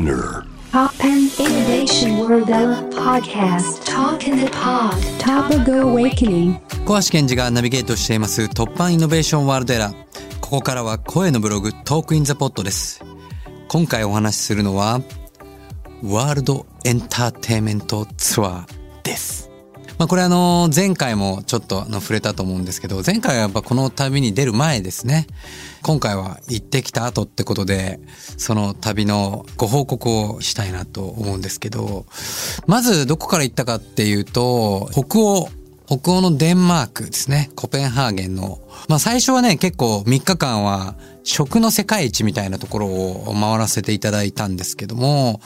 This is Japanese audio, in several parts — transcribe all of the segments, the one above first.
Spinner TOPPAN Innovation World Podcast Talk in the Pod Awakening 小橋賢児がナビゲートしています TOPPAN Innovation World ERA。ここからは声のブログ Talk in the Pod です。今回お話しするのはワールドエンターテインメントツアー。まあこれあの前回もちょっとの触れたと思うんですけど前回はやっぱこの旅に出る前ですね。今回は行ってきた後ってことでその旅のご報告をしたいなと思うんですけどまずどこから行ったかっていうと北欧北欧のデンマークですね。コペンハーゲンの。まあ最初はね、結構3日間は食の世界一みたいなところを回らせていただいたんですけども、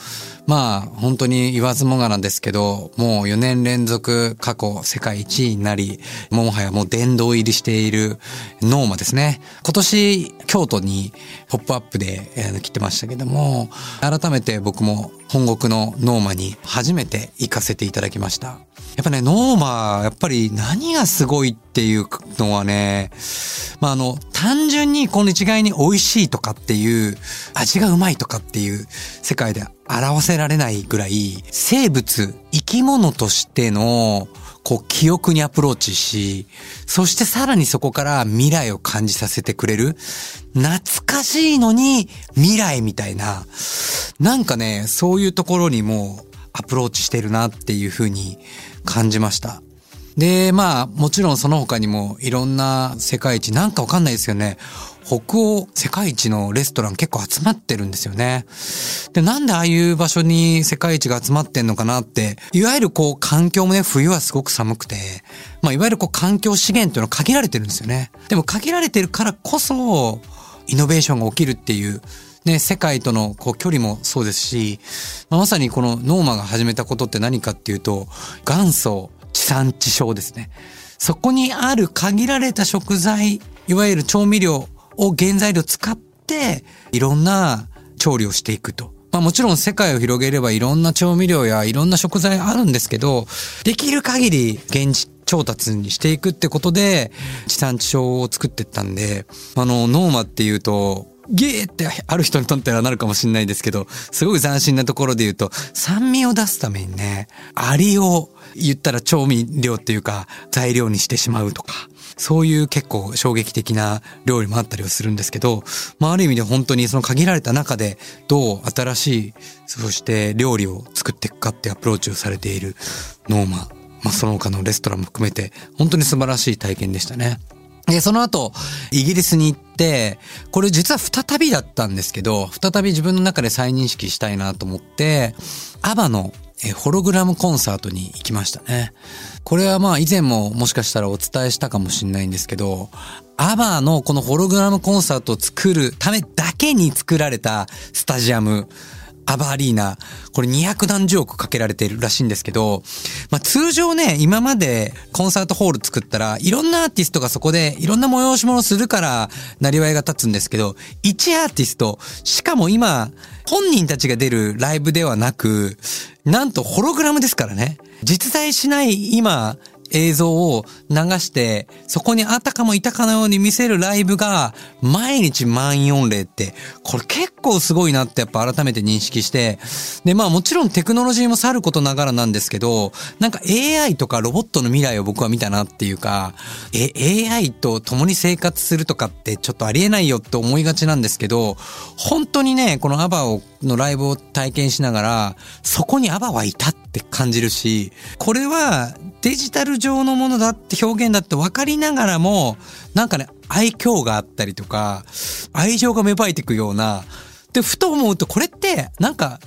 まあ本当に言わずもがなんですけど、もう4年連続過去世界一位になり、もはやもう殿堂入りしている noma ですね。今年京都にポップアップで来てましたけども、改めて僕も本国の noma に初めて行かせていただきました。やっぱね、 noma、やっぱり何がすごいっていうのはね、まあ、あの、単純にこの一概に美味しいとかっていう、味がうまいとかっていう世界で表せられないぐらい、生物、生き物としての、こう、記憶にアプローチし、そしてさらにそこから未来を感じさせてくれる、懐かしいのに未来みたいな、なんかね、そういうところにもアプローチしてるなっていうふうに感じました。で、まあ、もちろんその他にもいろんな世界一、なんかわかんないですよね。北欧世界一のレストラン結構集まってるんですよね。で、なんでああいう場所に世界一が集まってんのかなって、いわゆるこう環境もね、冬はすごく寒くて、まあ、いわゆるこう環境資源っていうのは限られてるんですよね。でも限られてるからこそ、イノベーションが起きるっていう、ね、世界とのこう距離もそうですし、まあまさにこのノーマが始めたことって何かっていうと、元祖地産地消ですね。そこにある限られた食材、いわゆる調味料を原材料使って、いろんな調理をしていくと。まあもちろん世界を広げればいろんな調味料やいろんな食材あるんですけど、できる限り現地調達にしていくってことで、地産地消を作っていったんで、あの、ノーマっていうと、ゲーってある人にとってはなるかもしれないですけど、すごい斬新なところで言うと、酸味を出すためにね、アリを言ったら調味料っていうか材料にしてしまうとか、そういう結構衝撃的な料理もあったりはするんですけど、まあある意味で本当にその限られた中でどう新しい、そして料理を作っていくかってアプローチをされている noma、まあその他のレストランも含めて本当に素晴らしい体験でしたね。で、その後、イギリスに行って、これ実は再びだったんですけど、再び自分の中で再認識したいなと思って、 ABBA のえホログラムコンサートに行きましたね。これはまあ以前ももしかしたらお伝えしたかもしれないんですけど、 ABBA のこのホログラムコンサートを作るためだけに作られたスタジアム、アバアリーナ、これ200何十億かけられているらしいんですけど、まあ通常ね、今までコンサートホール作ったら、いろんなアーティストがそこでいろんな催し物するから、なりわいが立つんですけど、1アーティスト、しかも今、本人たちが出るライブではなく、なんとホログラムですからね。実在しない今、映像を流して、そこにあたかもいたかのように見せるライブが、毎日満員御礼って、これ結構すごいなってやっぱ改めて認識して、で、まあもちろんテクノロジーもさることながらなんですけど、なんか AI とかロボットの未来を僕は見たなっていうか、え、AI と共に生活するとかってちょっとありえないよって思いがちなんですけど、本当にね、このアバをのライブを体験しながら、そこにアバはいたって感じるし、これはデジタル上のものだって表現だって分かりながらも、なんかね、愛嬌があったりとか、愛情が芽生えていくような、で、ふと思うとこれって、なんか、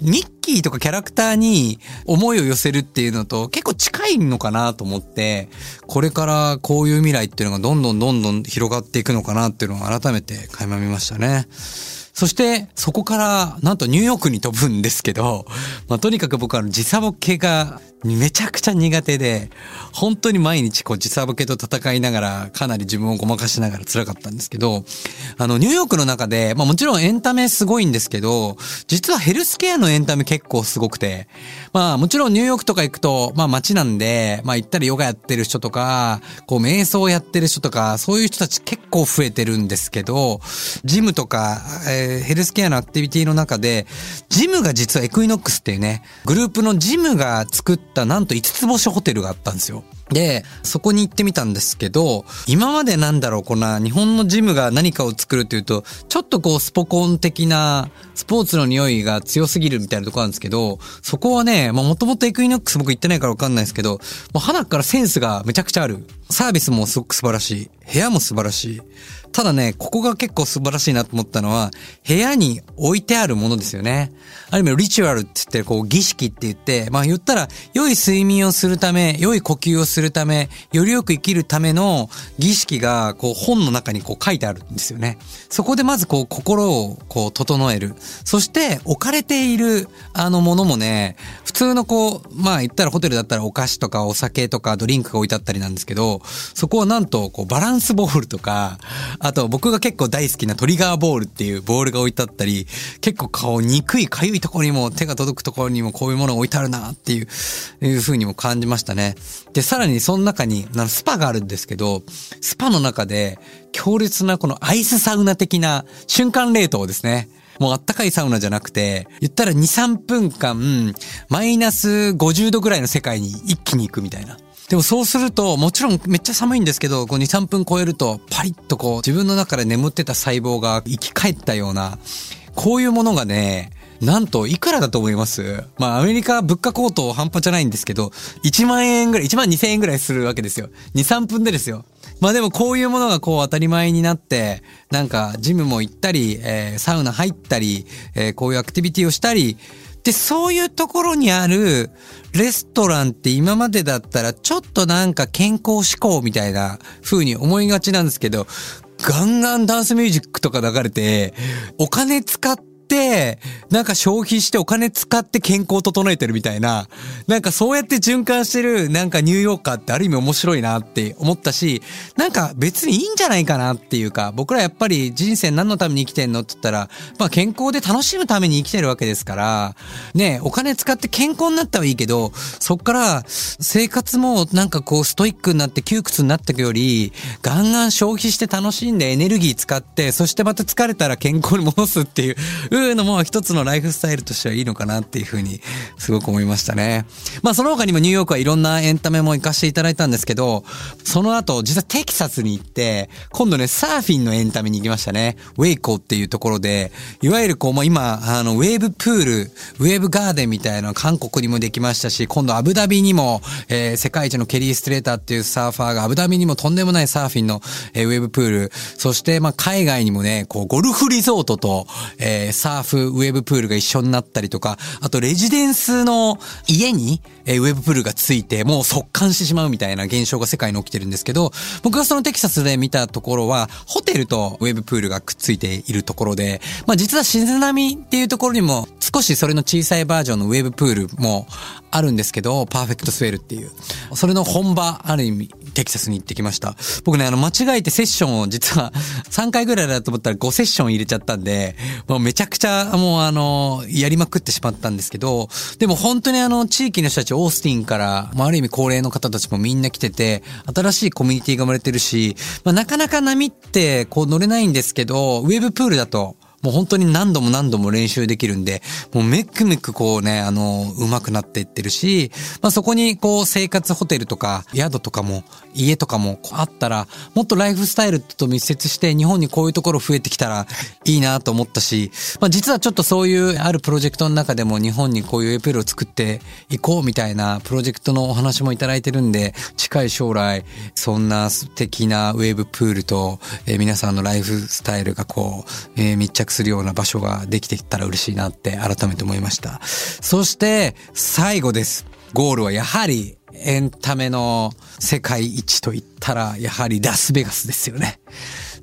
ミッキーとかキャラクターに思いを寄せるっていうのと結構近いのかなと思って、これからこういう未来っていうのがどんどんどんどん広がっていくのかなっていうのを改めて垣間見ましたね。そして、そこから、なんとニューヨークに飛ぶんですけど、まあ、とにかく僕は時差ボケがめちゃくちゃ苦手で、本当に毎日こう時差ボケと戦いながら、かなり自分をごまかしながら辛かったんですけど、あの、ニューヨークの中で、まあもちろんエンタメすごいんですけど、実はヘルスケアのエンタメ結構すごくて、まあもちろんニューヨークとか行くと、まあ街なんで、まあ行ったらヨガやってる人とか、こう瞑想やってる人とか、そういう人たち結構増えてるんですけど、ジムとか、えー、ヘルスケアのアクティビティの中で、ジムが実は Equinox っていうね、グループのジムが作ってたなんと5つ星ホテルがあったんですよ。で、そこに行ってみたんですけど、今までなんだろう、こんな日本のジムが何かを作るっていうと、ちょっとこうスポコン的なスポーツの匂いが強すぎるみたいなとこなんですけど、そこはね、まあもともと Equinox 僕行ってないからわかんないですけど、もうハナからセンスがめちゃくちゃある。サービスもすごく素晴らしい。部屋も素晴らしい。ただね、ここが結構素晴らしいなと思ったのは、部屋に置いてあるものですよね。ある意味、リチュアルって言って、こう、儀式って言って、まあ言ったら、良い睡眠をするため、良い呼吸をするため、よりよく生きるための儀式が、こう、本の中にこう書いてあるんですよね。そこでまずこう、心をこう、整える。そして、置かれている、あのものもね、普通のこう、まあ言ったらホテルだったらお菓子とかお酒とかドリンクが置いてあったりなんですけど、そこはなんと、こう、バランンスボールとか、あと僕が結構大好きなトリガーボールっていうボールが置いてあったり、結構顔憎い痒いところにも手が届くところにもこういうものが置いてあるなっていう、いう風にも感じましたね。で、さらにその中に、スパがあるんですけど、スパの中で強烈なこのアイスサウナ的な瞬間冷凍ですね。もうあったかいサウナじゃなくて、言ったら2、3分間、マイナス50度ぐらいの世界に一気に行くみたいな。でもそうすると、もちろんめっちゃ寒いんですけど、こう2、3分超えると、パリッとこう自分の中で眠ってた細胞が生き返ったような、こういうものがね、なんと、いくらだと思います？まあ、アメリカ物価高騰半端じゃないんですけど、1万円ぐらい、1万2千円ぐらいするわけですよ。2、3分でですよ。まあでもこういうものがこう当たり前になって、なんかジムも行ったり、えー、サウナ入ったり、えー、こういうアクティビティをしたり、で、そういうところにあるレストランって今までだったらちょっとなんか健康志向みたいな風に思いがちなんですけど、ガンガンダンスミュージックとか流れて、お金使って、なんか消費してお金使って健康を整えてるみたいな、なんかそうやって循環してる、なんかニューヨーカーってある意味面白いなって思ったし、なんか別にいいんじゃないかなっていうか、僕らやっぱり人生何のために生きてんのって言ったら、まあ健康で楽しむために生きてるわけですから、ね、お金使って健康になったはいいけど、そっから生活もなんかこうストイックになって窮屈になってくより、ガンガン消費して楽しんでエネルギー使って、そしてまた疲れたら健康に戻すっていう、いうのも一つのライフスタイルとしてはいいのかなっていうふうにすごく思いましたね。まあその他にもニューヨークはいろんなエンタメも行かせていただいたんですけど、その後実はテキサスに行って、今度ねサーフィンのエンタメに行きましたね。ウェイコーっていうところで、いわゆるこうもう今、あのウェーブプール、ウェーブガーデンみたいな韓国にもできましたし、今度アブダビにも、えー、世界一のケリー・ストレーターっていうサーファーがアブダビにもとんでもないサーフィンの、えー、ウェーブプール、そしてまあ海外にもね、こうゴルフリゾートと、えー、サーフウェブプールが一緒になったりとか、あとレジデンスの家に、えウェブプールがついて、もう速乾してしまうみたいな現象が世界に起きてるんですけど、僕がそのテキサスで見たところは、ホテルとウェブプールがくっついているところで、まあ実は静波っていうところにも、少しそれの小さいバージョンのウェブプールもあるんですけど、パーフェクトスウェルっていう。それの本場、ある意味、テキサスに行ってきました。僕ね、あの、間違えてセッションを実は3回ぐらいだと思ったら5セッション入れちゃったんで、もうめちゃくちゃもうあの、やりまくってしまったんですけど、でも本当にあの、地域の人たち、オースティンから、まあ、ある意味高齢の方たちもみんな来てて、新しいコミュニティが生まれてるし、まあ、なかなか波ってこう乗れないんですけど、ウェブプールだと、もう本当に何度も何度も練習できるんで、もうめくめくこうね、あの、上手くなっていってるし、まあそこにこう生活ホテルとか宿とかも家とかもあったら、もっとライフスタイルと密接して日本にこういうところ増えてきたらいいなと思ったし、まあ実はちょっとそういうあるプロジェクトの中でも日本にこういうエプルを作っていこうみたいなプロジェクトのお話もいただいてるんで、近い将来、そんな素敵なウェーブプールと、え、皆さんのライフスタイルがこう、えー、密着するような場所ができてきたら嬉しいなって改めて思いました。そして最後です。ゴールはやはりエンタメの世界一と言ったらやはりラスベガスですよね。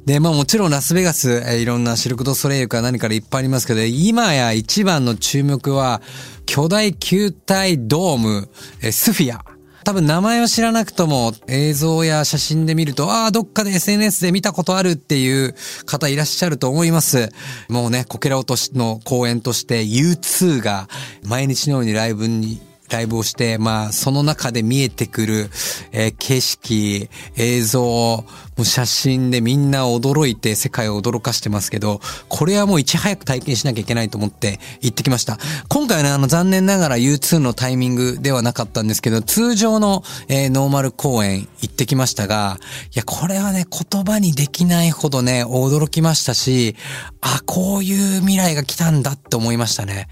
で、まあもちろんラスベガス、えいろんなシルク・ド・ソレイユか何からいっぱいありますけど、今や一番の注目は、巨大球体ドーム、えスフィア。多分名前を知らなくとも映像や写真で見ると、ああ、どっかで SNS で見たことあるっていう方いらっしゃると思います。もうね、こけら落としの公演として U2 が毎日のようにライブにライブをして、まあ、その中で見えてくる、えー景色、映像、もう写真でみんな驚いて世界を驚かしてますけど、これはもういち早く体験しなきゃいけないと思って行ってきました。今回はね、あの、残念ながら U2 のタイミングではなかったんですけど、通常の、えーノーマル公演行ってきましたが、いや、これはね、言葉にできないほどね、驚きましたし、あ、こういう未来が来たんだって思いましたね。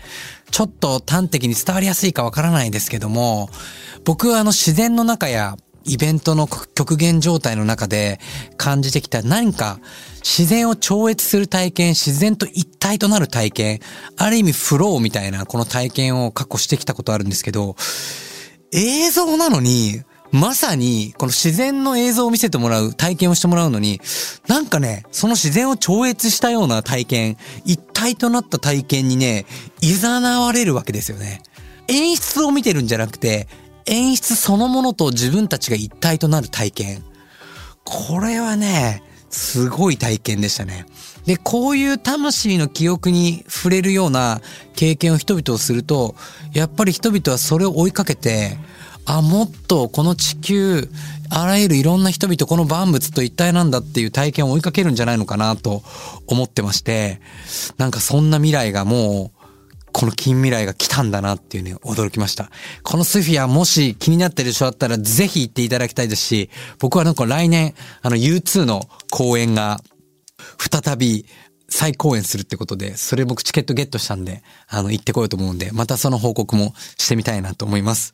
ちょっと端的に伝わりやすいかわからないですけども、僕はあの自然の中やイベントの極限状態の中で感じてきた何か自然を超越する体験、自然と一体となる体験、ある意味フローみたいなこの体験を確保してきたことあるんですけど、映像なのに、まさに、この自然の映像を見せてもらう、体験をしてもらうのに、なんかね、その自然を超越したような体験、一体となった体験にね、誘われるわけですよね。演出を見てるんじゃなくて、演出そのものと自分たちが一体となる体験。これはね、すごい体験でしたね。で、こういう魂の記憶に触れるような経験を人々をすると、やっぱり人々はそれを追いかけて、あ、もっとこの地球、あらゆるいろんな人々、この万物と一体なんだっていう体験を追いかけるんじゃないのかなと思ってまして、なんかそんな未来がもう、この近未来が来たんだなっていうね、驚きました。このスフィア、もし気になってる人だったら、ぜひ行っていただきたいですし、僕はなんか来年、あの U2 の公演が、再び再公演するってことで、それ僕チケットゲットしたんで、あの、行ってこようと思うんで、またその報告もしてみたいなと思います。